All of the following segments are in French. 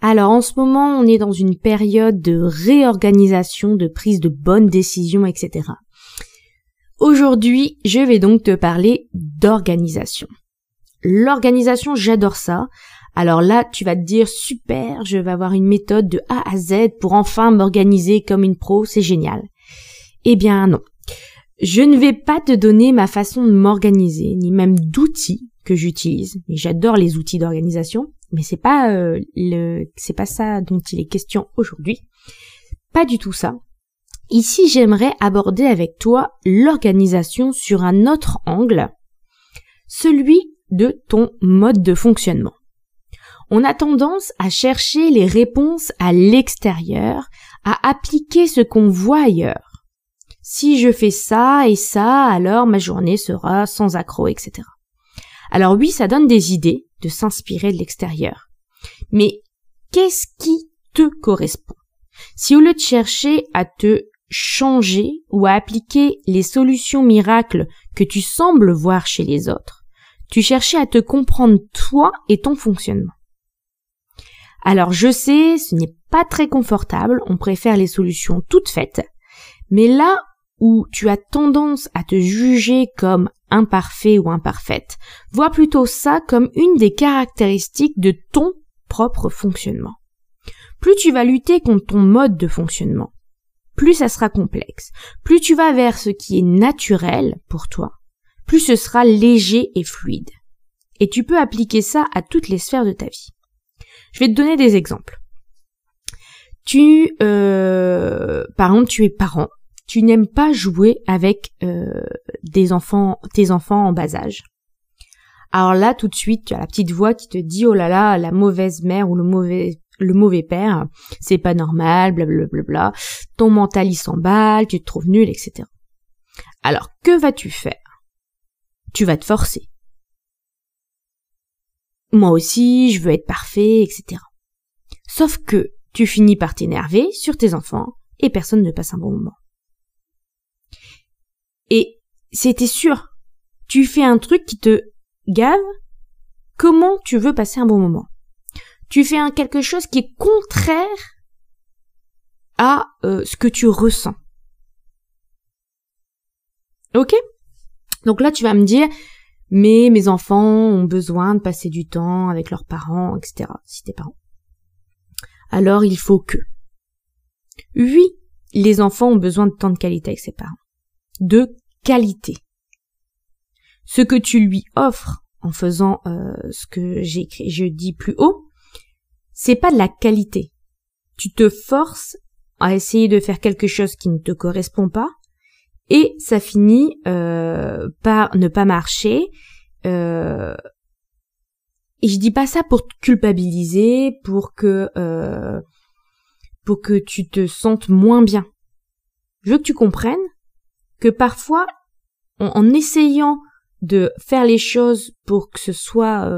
Alors en ce moment, on est dans une période de réorganisation, de prise de bonnes décisions, etc. Aujourd'hui, je vais donc te parler d'organisation. L'organisation, j'adore ça. Alors là, tu vas te dire super, je vais avoir une méthode de A à Z pour enfin m'organiser comme une pro, c'est génial. Eh bien non. Je ne vais pas te donner ma façon de m'organiser, ni même d'outils que j'utilise. Et j'adore les outils d'organisation, mais c'est pas euh, le, c'est pas ça dont il est question aujourd'hui. Pas du tout ça. Ici, j'aimerais aborder avec toi l'organisation sur un autre angle, celui de ton mode de fonctionnement. On a tendance à chercher les réponses à l'extérieur, à appliquer ce qu'on voit ailleurs. Si je fais ça et ça, alors ma journée sera sans accroc, etc. Alors oui, ça donne des idées de s'inspirer de l'extérieur. Mais qu'est-ce qui te correspond? Si au lieu de chercher à te changer ou à appliquer les solutions miracles que tu sembles voir chez les autres, tu cherchais à te comprendre toi et ton fonctionnement. Alors je sais, ce n'est pas très confortable, on préfère les solutions toutes faites, mais là où tu as tendance à te juger comme imparfait ou imparfaite, vois plutôt ça comme une des caractéristiques de ton propre fonctionnement. Plus tu vas lutter contre ton mode de fonctionnement, plus ça sera complexe. Plus tu vas vers ce qui est naturel pour toi, plus ce sera léger et fluide. Et tu peux appliquer ça à toutes les sphères de ta vie. Je vais te donner des exemples. Tu, euh, par exemple, tu es parent, tu n'aimes pas jouer avec euh, des enfants, tes enfants en bas âge. Alors là, tout de suite, tu as la petite voix qui te dit oh là là, la mauvaise mère ou le mauvais le mauvais père, c'est pas normal, blablabla, bla, ton mental il s'emballe, tu te trouves nul, etc. Alors, que vas-tu faire? Tu vas te forcer. Moi aussi, je veux être parfait, etc. Sauf que tu finis par t'énerver sur tes enfants et personne ne passe un bon moment. Et c'était sûr, tu fais un truc qui te gave, comment tu veux passer un bon moment? Tu fais quelque chose qui est contraire à euh, ce que tu ressens. Ok? Donc là, tu vas me dire, mais mes enfants ont besoin de passer du temps avec leurs parents, etc. Si tes parents. Alors il faut que. Oui, les enfants ont besoin de temps de qualité avec ses parents. De qualité. Ce que tu lui offres en faisant euh, ce que j'ai je dis plus haut, c'est pas de la qualité. Tu te forces à essayer de faire quelque chose qui ne te correspond pas et ça finit euh, par ne pas marcher. Euh, et je dis pas ça pour te culpabiliser, pour que pour que tu te sentes moins bien. Je veux que tu comprennes que parfois, en essayant de faire les choses pour que ce soit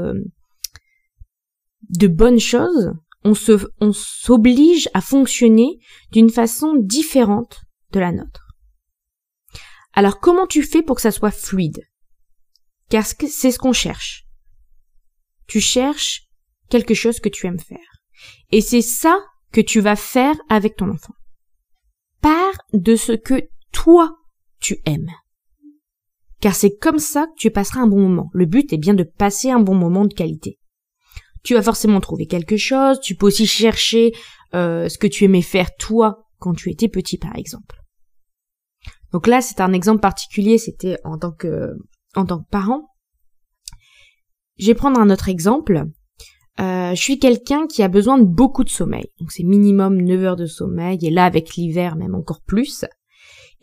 de bonnes choses, on se, on s'oblige à fonctionner d'une façon différente de la nôtre. Alors comment tu fais pour que ça soit fluide? Car c'est ce qu'on cherche. Tu cherches quelque chose que tu aimes faire. Et c'est ça que tu vas faire avec ton enfant. Pars de ce que toi tu aimes. Car c'est comme ça que tu passeras un bon moment. Le but est bien de passer un bon moment de qualité tu vas forcément trouver quelque chose, tu peux aussi chercher euh, ce que tu aimais faire toi quand tu étais petit par exemple. Donc là c'est un exemple particulier, c'était en tant que en tant que parent. Je vais prendre un autre exemple. Euh, je suis quelqu'un qui a besoin de beaucoup de sommeil. Donc c'est minimum 9 heures de sommeil et là avec l'hiver même encore plus.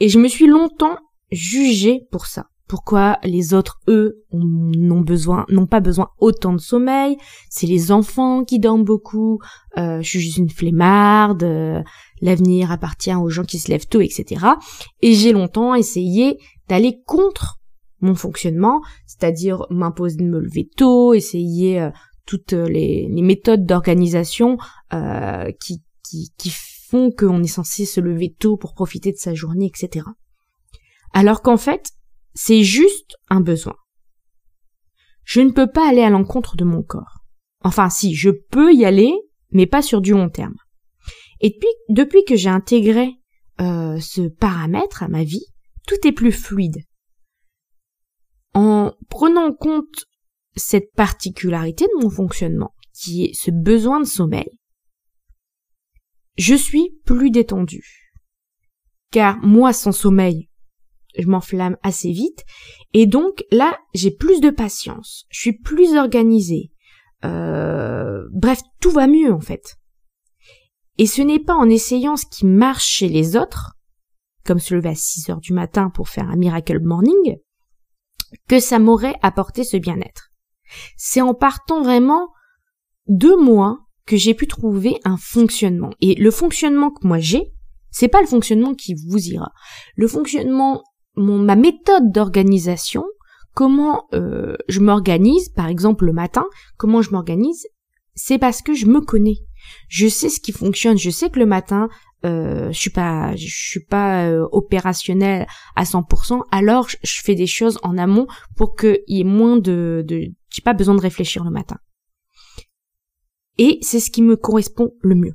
Et je me suis longtemps jugée pour ça. pourquoi les autres, eux, n'ont besoin, n'ont pas besoin autant de sommeil? C'est les enfants qui dorment beaucoup. Euh, je suis juste une flemmarde. Euh, l'avenir appartient aux gens qui se lèvent tôt, etc. Et j'ai longtemps essayé d'aller contre mon fonctionnement, c'est-à-dire m'imposer de me lever tôt, essayer euh, toutes les, méthodes d'organisation qui, qui, qui qu'on est censé se lever tôt pour profiter de sa journée, etc. Alors qu'en fait, c'est juste un besoin. Je ne peux pas aller à l'encontre de mon corps. Enfin si, je peux y aller, mais pas sur du long terme. Et depuis, depuis que j'ai intégré euh, ce paramètre à ma vie, tout est plus fluide. En prenant en compte cette particularité de mon fonctionnement, qui est ce besoin de sommeil, je suis plus détendue. Car moi sans sommeil, je m'enflamme assez vite. Et donc là, j'ai plus de patience, je suis plus organisée. Euh, bref, tout va mieux en fait. Et ce n'est pas en essayant ce qui marche chez les autres, comme se lever à 6 heures du matin pour faire un miracle morning, que ça m'aurait apporté ce bien-être. C'est en partant vraiment de moi que j'ai pu trouver un fonctionnement. Et le fonctionnement que moi j'ai, c'est pas le fonctionnement qui vous ira. Le fonctionnement mon, ma méthode d'organisation, comment euh, je m'organise, par exemple le matin, comment je m'organise, c'est parce que je me connais. Je sais ce qui fonctionne. Je sais que le matin, euh, je suis pas, je suis pas euh, opérationnel à 100%. Alors, je, fais des choses en amont pour qu'il y ait moins de, de j'ai pas besoin de réfléchir le matin. Et c'est ce qui me correspond le mieux.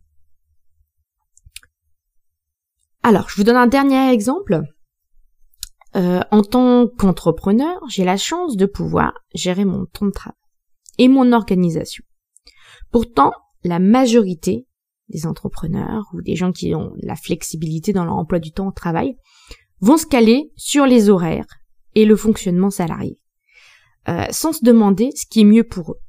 Alors, je vous donne un dernier exemple. Euh, en tant qu'entrepreneur, j'ai la chance de pouvoir gérer mon temps de travail et mon organisation. Pourtant, la majorité des entrepreneurs ou des gens qui ont la flexibilité dans leur emploi du temps au travail vont se caler sur les horaires et le fonctionnement salarié, euh, sans se demander ce qui est mieux pour eux.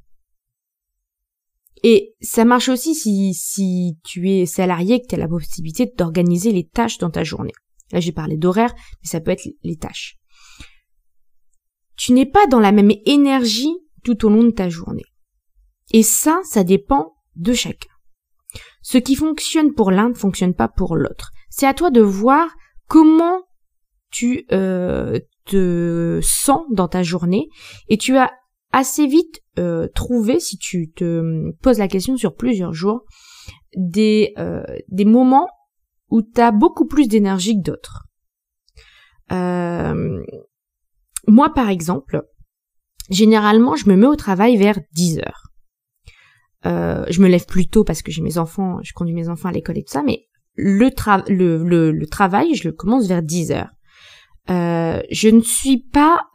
Et ça marche aussi si, si tu es salarié et que tu as la possibilité d'organiser les tâches dans ta journée. Là, j'ai parlé d'horaire, mais ça peut être les tâches. Tu n'es pas dans la même énergie tout au long de ta journée. Et ça, ça dépend de chacun. Ce qui fonctionne pour l'un ne fonctionne pas pour l'autre. C'est à toi de voir comment tu euh, te sens dans ta journée et tu as assez vite euh, trouvé, si tu te poses la question sur plusieurs jours, des, euh, des moments où tu as beaucoup plus d'énergie que d'autres. Euh, moi, par exemple, généralement, je me mets au travail vers 10 heures. Je me lève plus tôt parce que j'ai mes enfants, je conduis mes enfants à l'école et tout ça, mais le, travail, je le commence vers 10 heures. Euh, je ne suis pas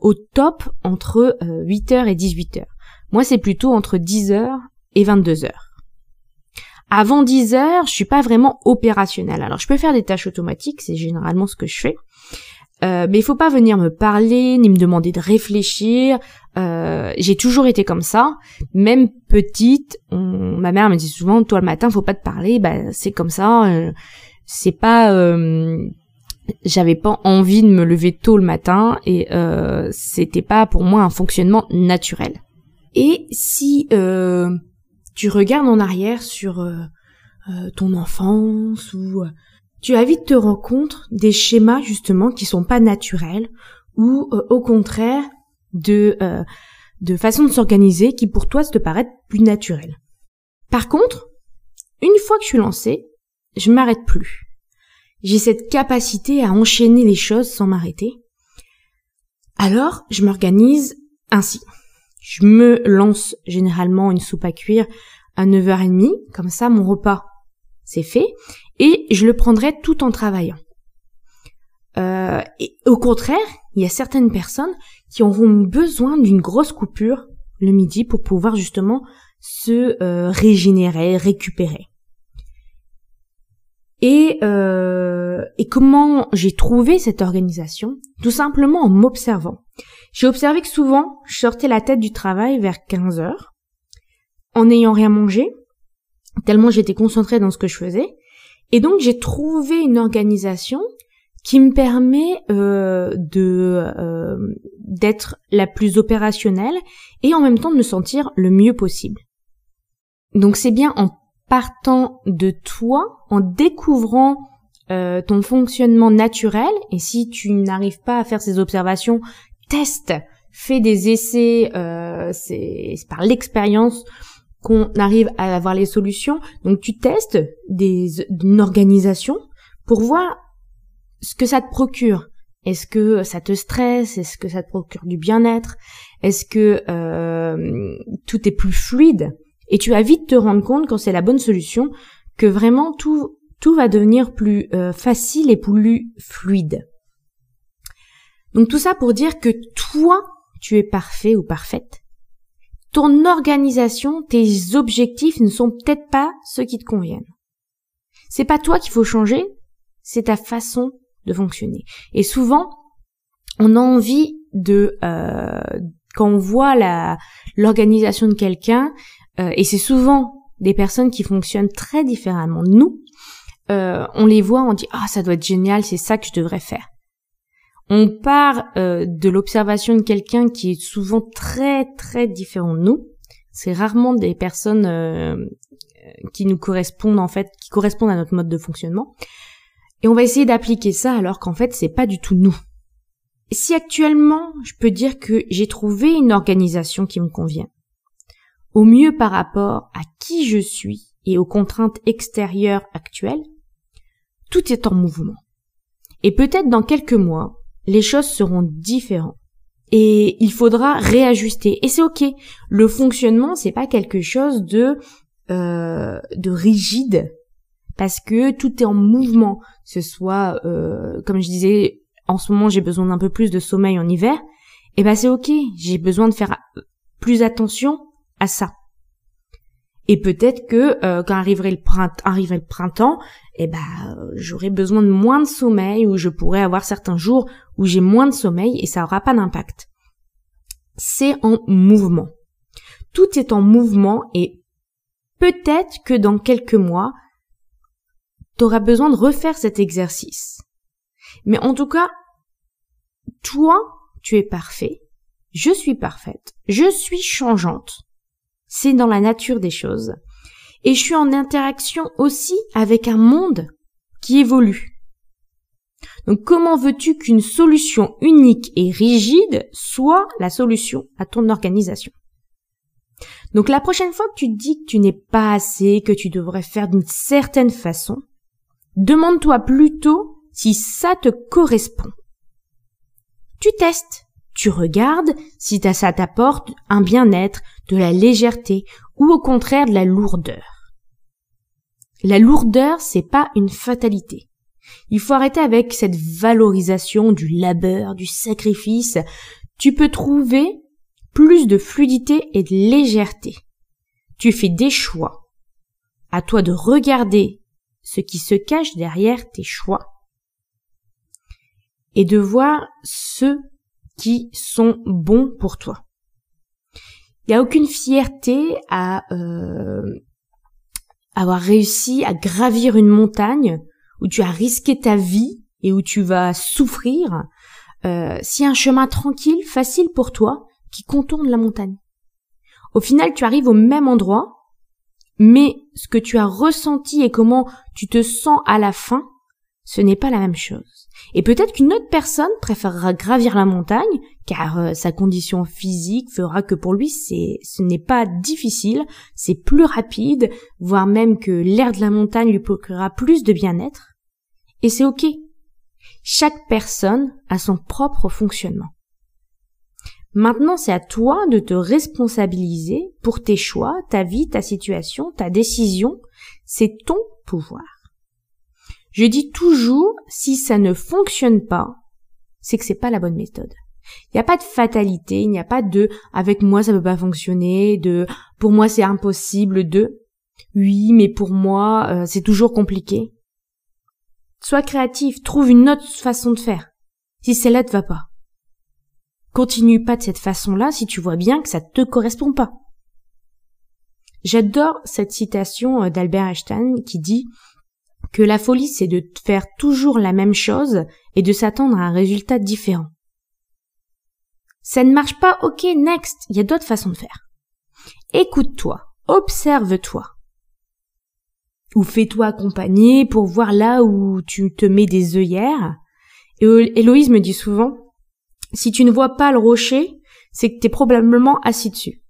au top entre 8h et 18h. Moi, c'est plutôt entre 10h et 22h. Avant 10 heures, je suis pas vraiment opérationnelle. Alors je peux faire des tâches automatiques, c'est généralement ce que je fais. Euh, mais il faut pas venir me parler ni me demander de réfléchir. Euh, j'ai toujours été comme ça, même petite. ma mère me dit souvent, toi le matin, faut pas te parler. Bah c'est comme ça. Euh, c'est pas. J'avais pas envie de me lever tôt le matin et c'était pas pour moi un fonctionnement naturel. Et si tu regardes en arrière sur euh, euh, ton enfance ou euh, tu as vite te rendre compte des schémas justement qui sont pas naturels ou au contraire de de façon de s'organiser qui pour toi te paraît plus naturelle. Par contre, une fois que je suis lancée, je m'arrête plus. J'ai cette capacité à enchaîner les choses sans m'arrêter. Alors, je m'organise ainsi. Je me lance généralement une soupe à cuire à 9h30, comme ça mon repas c'est fait, et je le prendrai tout en travaillant. Euh, au contraire, il y a certaines personnes qui auront besoin d'une grosse coupure le midi pour pouvoir justement se euh, régénérer, récupérer. Et, euh, et comment j'ai trouvé cette organisation? Tout simplement en m'observant. J'ai observé que souvent, je sortais la tête du travail vers 15 heures, en n'ayant rien mangé, tellement j'étais concentrée dans ce que je faisais. Et donc j'ai trouvé une organisation qui me permet euh, de euh, d'être la plus opérationnelle et en même temps de me sentir le mieux possible. Donc c'est bien en partant de toi, en découvrant euh, ton fonctionnement naturel, et si tu n'arrives pas à faire ces observations, teste, fais des essais, c'est par l'expérience qu'on arrive à avoir les solutions. Donc tu testes des, une organisation pour voir ce que ça te procure. Est-ce que ça te stresse? Est-ce que ça te procure du bien-être? Est-ce que euh, tout est plus fluide? Et tu vas vite te rendre compte quand c'est la bonne solution que vraiment tout tout va devenir plus euh, facile et plus fluide. Donc tout ça pour dire que toi, tu es parfait ou parfaite. Ton organisation, tes objectifs ne sont peut-être pas ceux qui te conviennent. C'est pas toi qu'il faut changer, c'est ta façon de fonctionner. Et souvent, on a envie de euh, quand on voit l'organisation de quelqu'un, euh, et c'est souvent des personnes qui fonctionnent très différemment de nous, euh, on les voit, on dit ah ça doit être génial, c'est ça que je devrais faire. On part de l'observation de quelqu'un qui est souvent très très différent de nous. C'est rarement des personnes qui nous correspondent en fait, qui correspondent à notre mode de fonctionnement. Et on va essayer d'appliquer ça alors qu'en fait c'est pas du tout nous. Si actuellement je peux dire que j'ai trouvé une organisation qui me convient, au mieux par rapport à qui je suis et aux contraintes extérieures actuelles, tout est en mouvement. Et peut-être dans quelques mois, les choses seront différentes. Et il faudra réajuster. Et c'est ok. Le fonctionnement, c'est pas quelque chose de euh, de rigide parce que tout est en mouvement. Ce soit, euh, comme je disais, en ce moment j'ai besoin d'un peu plus de sommeil en hiver, et eh ben c'est ok, j'ai besoin de faire plus attention ça. Et peut-être que euh, quand arriverait le printemps, eh ben j'aurai besoin de moins de sommeil ou je pourrais avoir certains jours où j'ai moins de sommeil et ça aura pas d'impact. C'est en mouvement. Tout est en mouvement et peut-être que dans quelques mois, t'auras besoin de refaire cet exercice. Mais en tout cas, toi, tu es parfait, je suis parfaite, je suis changeante. C'est dans la nature des choses. Et je suis en interaction aussi avec un monde qui évolue. Donc comment veux-tu qu'une solution unique et rigide soit la solution à ton organisation? Donc la prochaine fois que tu te dis que tu n'es pas assez, que tu devrais faire d'une certaine façon, Demande-toi plutôt si ça te correspond. Tu testes, tu regardes si ça t'apporte un bien-être, de la légèreté ou au contraire de la lourdeur. La lourdeur, c'est pas une fatalité. Il faut arrêter avec cette valorisation du labeur, du sacrifice. Tu peux trouver plus de fluidité et de légèreté. Tu fais des choix. À toi de regarder ce qui se cache derrière tes choix et de voir ceux qui sont bons pour toi. Il n'y a aucune fierté à euh, avoir réussi à gravir une montagne où tu as risqué ta vie et où tu vas souffrir euh, si un chemin tranquille, facile pour toi, qui contourne la montagne. Au final, tu arrives au même endroit, mais ce que tu as ressenti et comment tu te sens à la fin, ce n'est pas la même chose. Et peut-être qu'une autre personne préférera gravir la montagne, car euh, sa condition physique fera que pour lui c'est, ce n'est pas difficile, c'est plus rapide, voire même que l'air de la montagne lui procurera plus de bien-être. Et c'est ok. Chaque personne a son propre fonctionnement. Maintenant, c'est à toi de te responsabiliser pour tes choix, ta vie, ta situation, ta décision. C'est ton pouvoir. Je dis toujours, si ça ne fonctionne pas, c'est que c'est pas la bonne méthode. Il n'y a pas de fatalité, il n'y a pas de avec moi ça peut pas fonctionner, de pour moi c'est impossible, de oui mais pour moi euh, c'est toujours compliqué. Sois créatif, trouve une autre façon de faire. Si celle-là ne va pas. Continue pas de cette façon-là si tu vois bien que ça te correspond pas. J'adore cette citation euh, d'Albert Einstein qui dit que la folie c'est de faire toujours la même chose et de s'attendre à un résultat différent. Ça ne marche pas, ok, next, il y a d'autres façons de faire. Écoute-toi, observe-toi. Ou fais-toi accompagner pour voir là où tu te mets des œillères. Et Héloïse me dit souvent, si tu ne vois pas le rocher, c'est que tu es probablement assis dessus.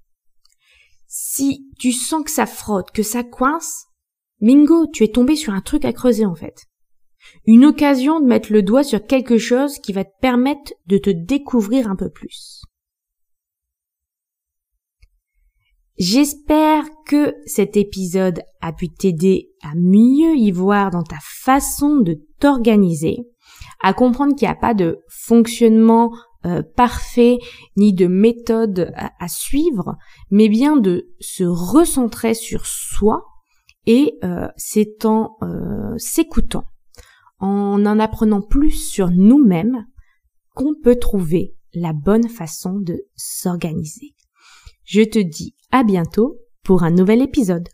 Si tu sens que ça frotte, que ça coince, Mingo, tu es tombé sur un truc à creuser en fait. Une occasion de mettre le doigt sur quelque chose qui va te permettre de te découvrir un peu plus. J'espère que cet épisode a pu t'aider à mieux y voir dans ta façon de t'organiser, à comprendre qu'il n'y a pas de fonctionnement euh, parfait ni de méthode à, suivre, mais bien de se recentrer sur soi et euh, c'est en euh, s'écoutant, en en apprenant plus sur nous-mêmes qu'on peut trouver la bonne façon de s'organiser. Je te dis à bientôt pour un nouvel épisode.